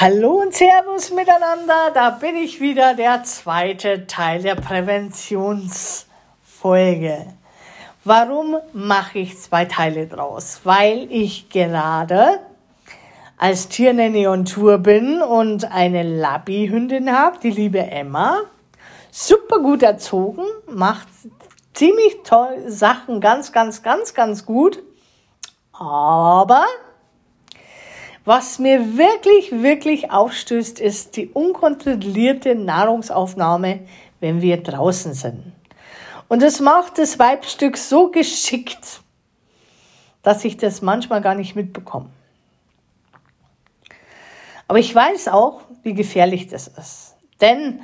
Hallo und Servus miteinander, da bin ich wieder, der zweite Teil der Präventionsfolge. Warum mache ich zwei Teile draus? Weil ich gerade als Tiernanny on Tour bin und eine Labby-Hündin habe, die liebe Emma. Super gut erzogen, macht ziemlich toll Sachen ganz, ganz, ganz, ganz gut. Aber was mir wirklich, wirklich aufstößt, ist die unkontrollierte Nahrungsaufnahme, wenn wir draußen sind. Und das macht das Weibstück so geschickt, dass ich das manchmal gar nicht mitbekomme. Aber ich weiß auch, wie gefährlich das ist. Denn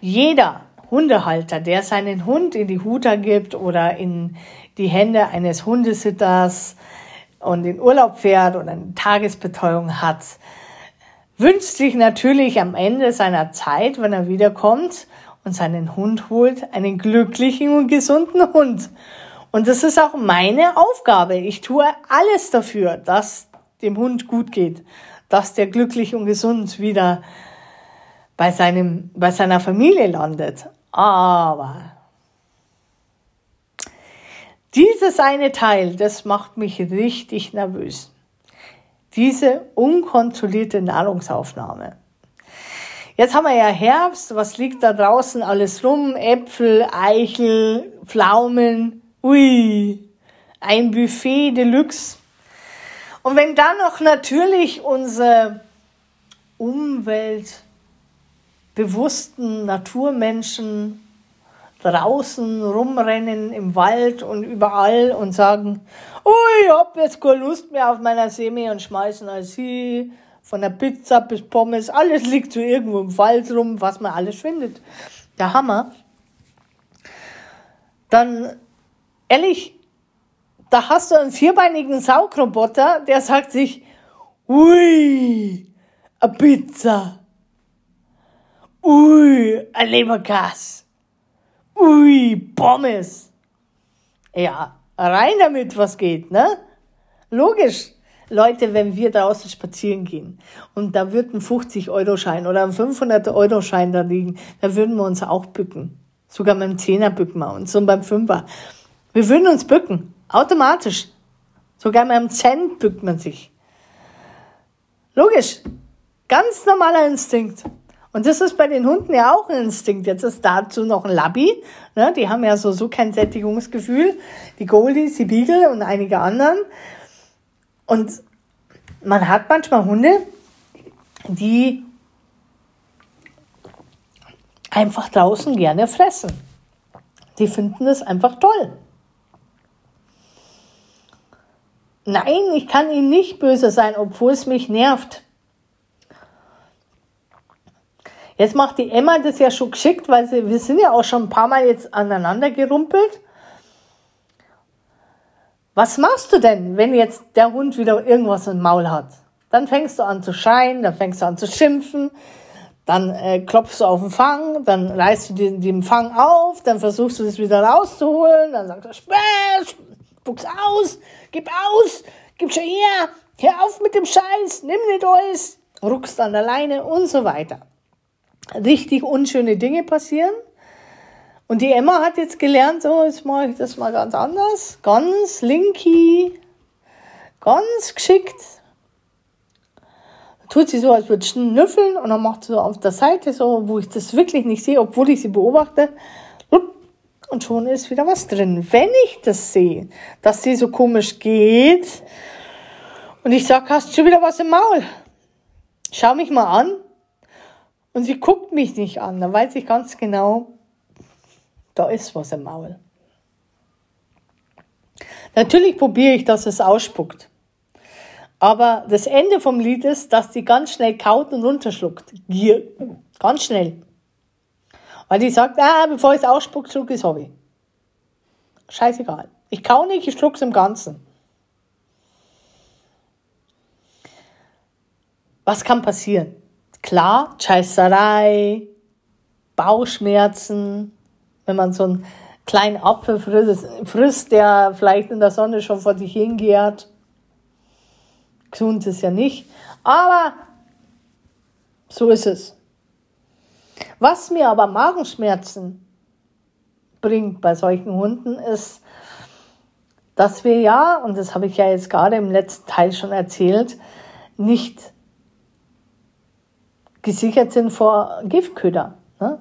jeder Hundehalter, der seinen Hund in die Huta gibt oder in die Hände eines Hundesitters, und in Urlaub fährt oder eine Tagesbetreuung hat, wünscht sich natürlich am Ende seiner Zeit, wenn er wiederkommt und seinen Hund holt, einen glücklichen und gesunden Hund. Und das ist auch meine Aufgabe. Ich tue alles dafür, dass dem Hund gut geht, dass der glücklich und gesund wieder bei seinem, bei seiner Familie landet. Aber dieses eine Teil, das macht mich richtig nervös. Diese unkontrollierte Nahrungsaufnahme. Jetzt haben wir ja Herbst, was liegt da draußen alles rum? Äpfel, Eichel, Pflaumen, ui, ein Buffet Deluxe. Und wenn dann noch natürlich unsere umweltbewussten Naturmenschen draußen rumrennen im Wald und überall und sagen, oh, ich hab jetzt keine Lust mehr auf meiner Semi und schmeißen als sie von der Pizza bis Pommes, alles liegt so irgendwo im Wald rum, was man alles findet. Der Hammer. Dann, ehrlich, da hast du einen vierbeinigen Saugroboter, der sagt sich, ui, a Pizza, ui, ein Leberkas Ui, Pommes. Ja, rein damit, was geht, ne? Logisch. Leute, wenn wir draußen spazieren gehen und da wird ein 50-Euro-Schein oder ein 500-Euro-Schein da liegen, da würden wir uns auch bücken. Sogar beim Zehner bücken wir uns und beim Fünfer. Wir würden uns bücken. Automatisch. Sogar beim Cent bückt man sich. Logisch. Ganz normaler Instinkt. Und das ist bei den Hunden ja auch ein Instinkt. Jetzt ist dazu noch ein Labby. Ne? Die haben ja so, so kein Sättigungsgefühl. Die Goldies, die Beagle und einige anderen. Und man hat manchmal Hunde, die einfach draußen gerne fressen. Die finden das einfach toll. Nein, ich kann ihnen nicht böse sein, obwohl es mich nervt. Jetzt macht die Emma das ja schon geschickt, weil sie, wir sind ja auch schon ein paar Mal jetzt aneinander gerumpelt. Was machst du denn, wenn jetzt der Hund wieder irgendwas im Maul hat? Dann fängst du an zu schreien, dann fängst du an zu schimpfen, dann äh, klopfst du auf den Fang, dann reißt du den, den Fang auf, dann versuchst du es wieder rauszuholen, dann sagst du, späß, spuck's aus, gib aus, gib schon her, hör auf mit dem Scheiß, nimm nicht alles, ruckst an der Leine und so weiter richtig unschöne Dinge passieren. Und die Emma hat jetzt gelernt, so, jetzt mache ich das mal ganz anders. Ganz linky, ganz geschickt. Tut sie so, als würde schnüffeln und dann macht sie so auf der Seite so, wo ich das wirklich nicht sehe, obwohl ich sie beobachte. Und schon ist wieder was drin. Wenn ich das sehe, dass sie so komisch geht und ich sag, hast schon wieder was im Maul? Schau mich mal an, und sie guckt mich nicht an, dann weiß ich ganz genau, da ist was im Maul. Natürlich probiere ich, dass es ausspuckt. Aber das Ende vom Lied ist, dass die ganz schnell kaut und runterschluckt. Gier. Ganz schnell. Weil die sagt, ah, bevor ich es ausspuckt, schluck ich es Hobby. Scheißegal. Ich kau nicht, ich schluck's im Ganzen. Was kann passieren? Klar, Scheißerei, Bauchschmerzen, wenn man so einen kleinen Apfel frisst, der vielleicht in der Sonne schon vor sich hingehrt. Gesund ist ja nicht. Aber So ist es. Was mir aber Magenschmerzen bringt bei solchen Hunden ist, dass wir ja, und das habe ich ja jetzt gerade im letzten Teil schon erzählt, nicht gesichert sind vor Giftköder. Ne?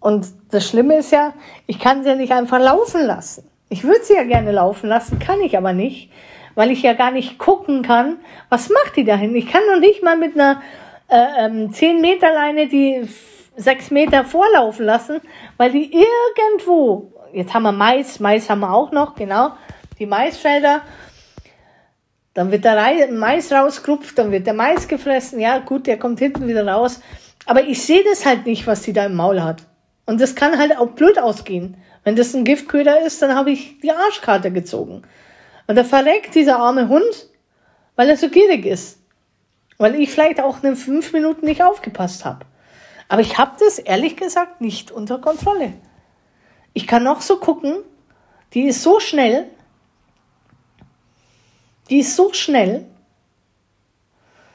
Und das Schlimme ist ja, ich kann sie ja nicht einfach laufen lassen. Ich würde sie ja gerne laufen lassen, kann ich aber nicht, weil ich ja gar nicht gucken kann, was macht die dahin. Ich kann noch nicht mal mit einer äh, ähm, 10 Meter Leine die 6 Meter vorlaufen lassen, weil die irgendwo, jetzt haben wir Mais, Mais haben wir auch noch, genau, die Maisfelder, dann wird der Mais rausgerupft, dann wird der Mais gefressen, ja gut, der kommt hinten wieder raus, aber ich sehe das halt nicht, was die da im Maul hat. Und das kann halt auch blöd ausgehen. Wenn das ein Giftköder ist, dann habe ich die Arschkarte gezogen. Und da verreckt dieser arme Hund, weil er so gierig ist. Weil ich vielleicht auch in fünf Minuten nicht aufgepasst habe. Aber ich habe das ehrlich gesagt nicht unter Kontrolle. Ich kann noch so gucken, die ist so schnell, die ist so schnell,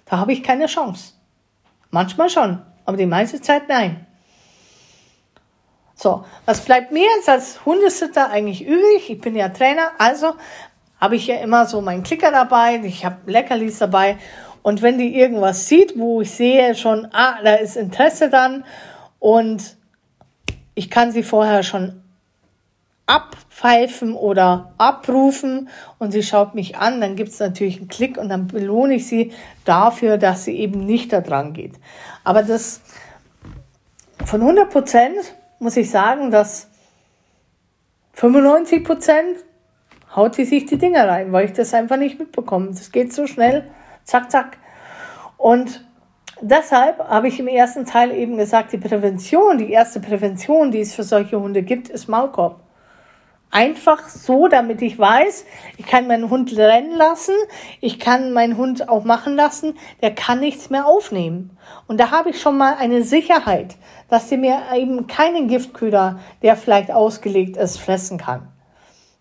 da habe ich keine Chance. Manchmal schon, aber die meiste Zeit nein. So, was bleibt mir jetzt als Hundesitter eigentlich übrig? Ich bin ja Trainer, also habe ich ja immer so meinen Klicker dabei, ich habe Leckerlis dabei und wenn die irgendwas sieht, wo ich sehe schon, ah, da ist Interesse dann und ich kann sie vorher schon abpfeifen oder abrufen und sie schaut mich an, dann gibt es natürlich einen Klick und dann belohne ich sie dafür, dass sie eben nicht da dran geht. Aber das von 100 Prozent muss ich sagen, dass 95 Prozent haut sie sich die Dinger rein, weil ich das einfach nicht mitbekomme. Das geht so schnell, zack, zack. Und deshalb habe ich im ersten Teil eben gesagt, die Prävention, die erste Prävention, die es für solche Hunde gibt, ist Maulkorb. Einfach so, damit ich weiß, ich kann meinen Hund rennen lassen, ich kann meinen Hund auch machen lassen, der kann nichts mehr aufnehmen. Und da habe ich schon mal eine Sicherheit, dass sie mir eben keinen Giftköder, der vielleicht ausgelegt ist, fressen kann.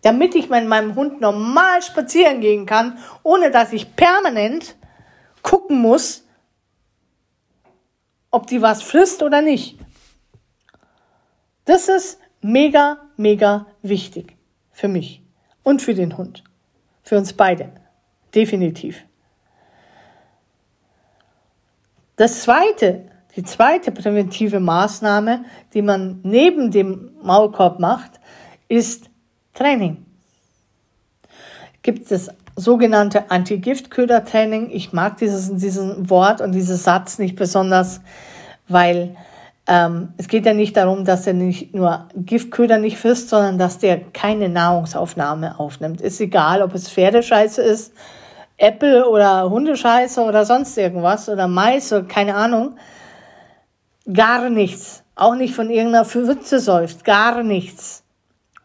Damit ich mit meinem Hund normal spazieren gehen kann, ohne dass ich permanent gucken muss, ob die was frisst oder nicht. Das ist mega, mega wichtig für mich und für den Hund. Für uns beide. Definitiv. Das zweite, die zweite präventive Maßnahme, die man neben dem Maulkorb macht, ist Training. Gibt es sogenannte Anti-Giftköder-Training. Ich mag dieses, diesen Wort und diesen Satz nicht besonders, weil ähm, es geht ja nicht darum, dass er nicht nur Giftköder nicht frisst, sondern dass der keine Nahrungsaufnahme aufnimmt. Ist egal, ob es Pferdescheiße ist, Äpfel oder Hundescheiße oder sonst irgendwas oder Mais oder keine Ahnung. Gar nichts. Auch nicht von irgendeiner Pfütze säuft. Gar nichts.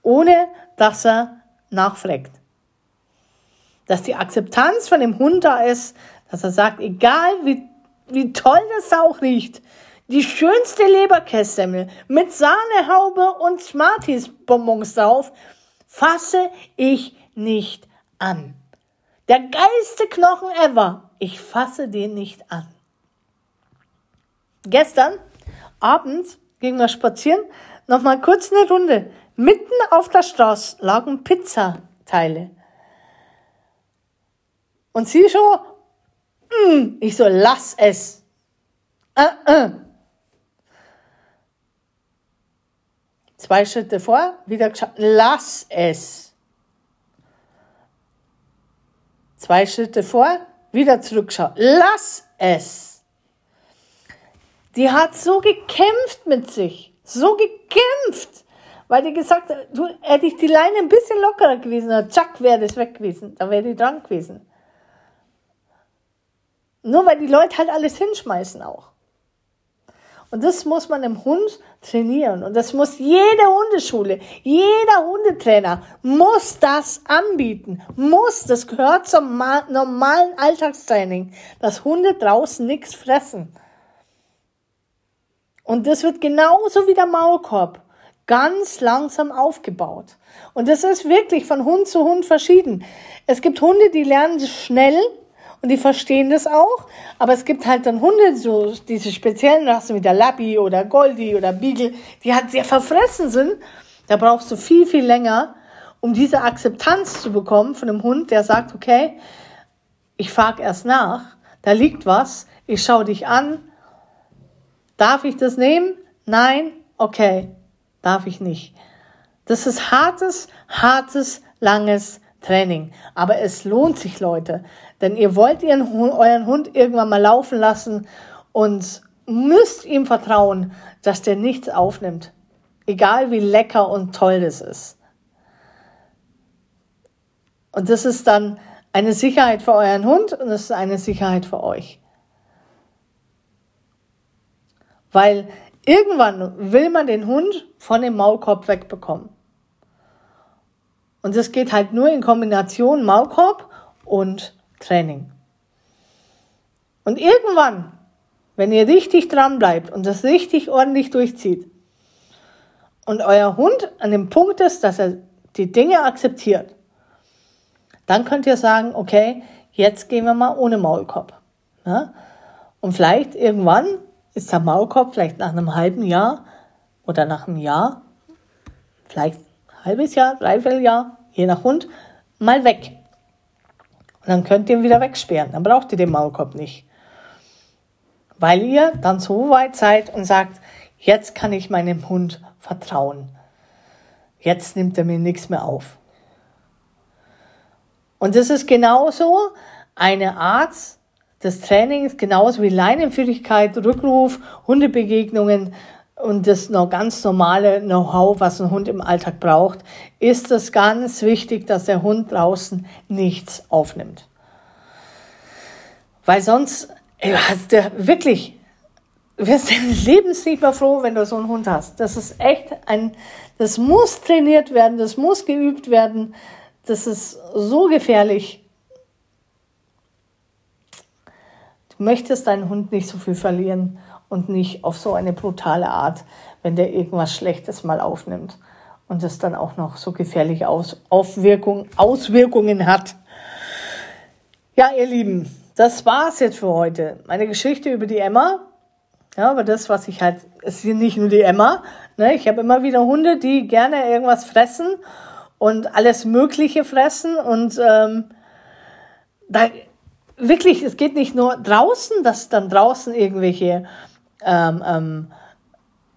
Ohne, dass er nachfragt. Dass die Akzeptanz von dem Hund da ist, dass er sagt, egal wie, wie toll das auch riecht, die schönste Leberkässemmel mit Sahnehaube und Smarties-Bonbons drauf fasse ich nicht an. Der geilste Knochen ever. Ich fasse den nicht an. Gestern abends gingen wir spazieren, noch mal kurz eine Runde. Mitten auf der Straße lagen Pizzateile. Und sie so, mm, ich so, lass es. Uh -uh. Zwei Schritte vor, wieder geschaut, lass es. Zwei Schritte vor, wieder zurückgeschaut, lass es. Die hat so gekämpft mit sich, so gekämpft, weil die gesagt hat, du, hätte ich die Leine ein bisschen lockerer gewesen, zack, wäre das weg gewesen, da wäre die dran gewesen. Nur weil die Leute halt alles hinschmeißen auch. Und das muss man im Hund trainieren. Und das muss jede Hundeschule, jeder Hundetrainer muss das anbieten. Muss, das gehört zum normalen Alltagstraining, dass Hunde draußen nichts fressen. Und das wird genauso wie der Maulkorb ganz langsam aufgebaut. Und das ist wirklich von Hund zu Hund verschieden. Es gibt Hunde, die lernen schnell und die verstehen das auch. Aber es gibt halt dann Hunde, so diese speziellen Rassen wie der Labby oder Goldie oder Beagle, die halt sehr verfressen sind. Da brauchst du viel, viel länger, um diese Akzeptanz zu bekommen von einem Hund, der sagt, okay, ich frage erst nach, da liegt was, ich schaue dich an, darf ich das nehmen? Nein? Okay, darf ich nicht. Das ist hartes, hartes, langes Training. Aber es lohnt sich, Leute. Denn ihr wollt ihren, euren Hund irgendwann mal laufen lassen und müsst ihm vertrauen, dass der nichts aufnimmt. Egal wie lecker und toll das ist. Und das ist dann eine Sicherheit für euren Hund und das ist eine Sicherheit für euch. Weil irgendwann will man den Hund von dem Maulkorb wegbekommen. Und das geht halt nur in Kombination Maulkorb und Training. Und irgendwann, wenn ihr richtig dran bleibt und das richtig ordentlich durchzieht und euer Hund an dem Punkt ist, dass er die Dinge akzeptiert, dann könnt ihr sagen, okay, jetzt gehen wir mal ohne Maulkorb. Ja? Und vielleicht irgendwann ist der Maulkorb vielleicht nach einem halben Jahr oder nach einem Jahr, vielleicht halbes Jahr, dreiviertel Jahr, je nach Hund, mal weg. Und dann könnt ihr ihn wieder wegsperren. Dann braucht ihr den Maulkorb nicht. Weil ihr dann so weit seid und sagt, jetzt kann ich meinem Hund vertrauen. Jetzt nimmt er mir nichts mehr auf. Und das ist genauso eine Art des Trainings, genauso wie Leinenführigkeit, Rückruf, Hundebegegnungen, und das noch ganz normale Know-how, was ein Hund im Alltag braucht, ist es ganz wichtig, dass der Hund draußen nichts aufnimmt. Weil sonst, ey, der, wirklich, wirst du Lebens nicht mehr froh, wenn du so einen Hund hast. Das ist echt ein, das muss trainiert werden, das muss geübt werden. Das ist so gefährlich. Du möchtest deinen Hund nicht so viel verlieren und nicht auf so eine brutale Art, wenn der irgendwas Schlechtes mal aufnimmt und es dann auch noch so gefährliche Aus Aufwirkung, Auswirkungen hat. Ja, ihr Lieben, das war's jetzt für heute. Meine Geschichte über die Emma. Ja, aber das, was ich halt, es sind nicht nur die Emma. Ne? Ich habe immer wieder Hunde, die gerne irgendwas fressen und alles Mögliche fressen und ähm, da wirklich, es geht nicht nur draußen, dass dann draußen irgendwelche ähm, ähm,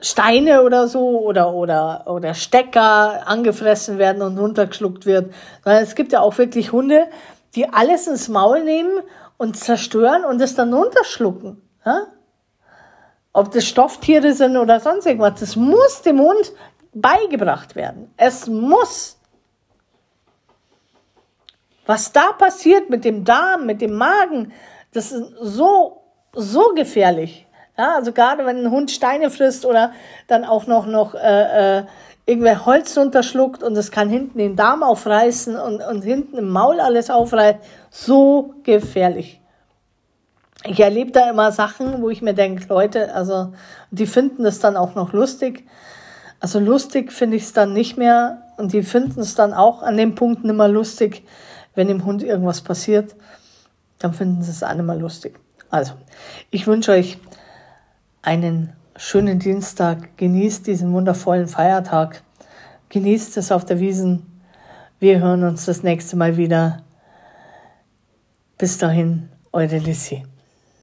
Steine oder so oder, oder, oder Stecker angefressen werden und runtergeschluckt wird. Sondern es gibt ja auch wirklich Hunde, die alles ins Maul nehmen und zerstören und es dann runterschlucken. Ja? Ob das Stofftiere sind oder sonst irgendwas. Das muss dem Hund beigebracht werden. Es muss. Was da passiert mit dem Darm, mit dem Magen, das ist so, so gefährlich. Ja, also gerade wenn ein Hund Steine frisst oder dann auch noch, noch äh, äh, irgendwer Holz runterschluckt und es kann hinten den Darm aufreißen und, und hinten im Maul alles aufreißen, so gefährlich. Ich erlebe da immer Sachen, wo ich mir denke, Leute, also die finden das dann auch noch lustig. Also lustig finde ich es dann nicht mehr und die finden es dann auch an dem Punkt nicht mehr lustig, wenn dem Hund irgendwas passiert, dann finden sie es nicht mehr lustig. Also, ich wünsche euch einen schönen Dienstag. Genießt diesen wundervollen Feiertag. Genießt es auf der Wiesen. Wir hören uns das nächste Mal wieder. Bis dahin, eure Lissy.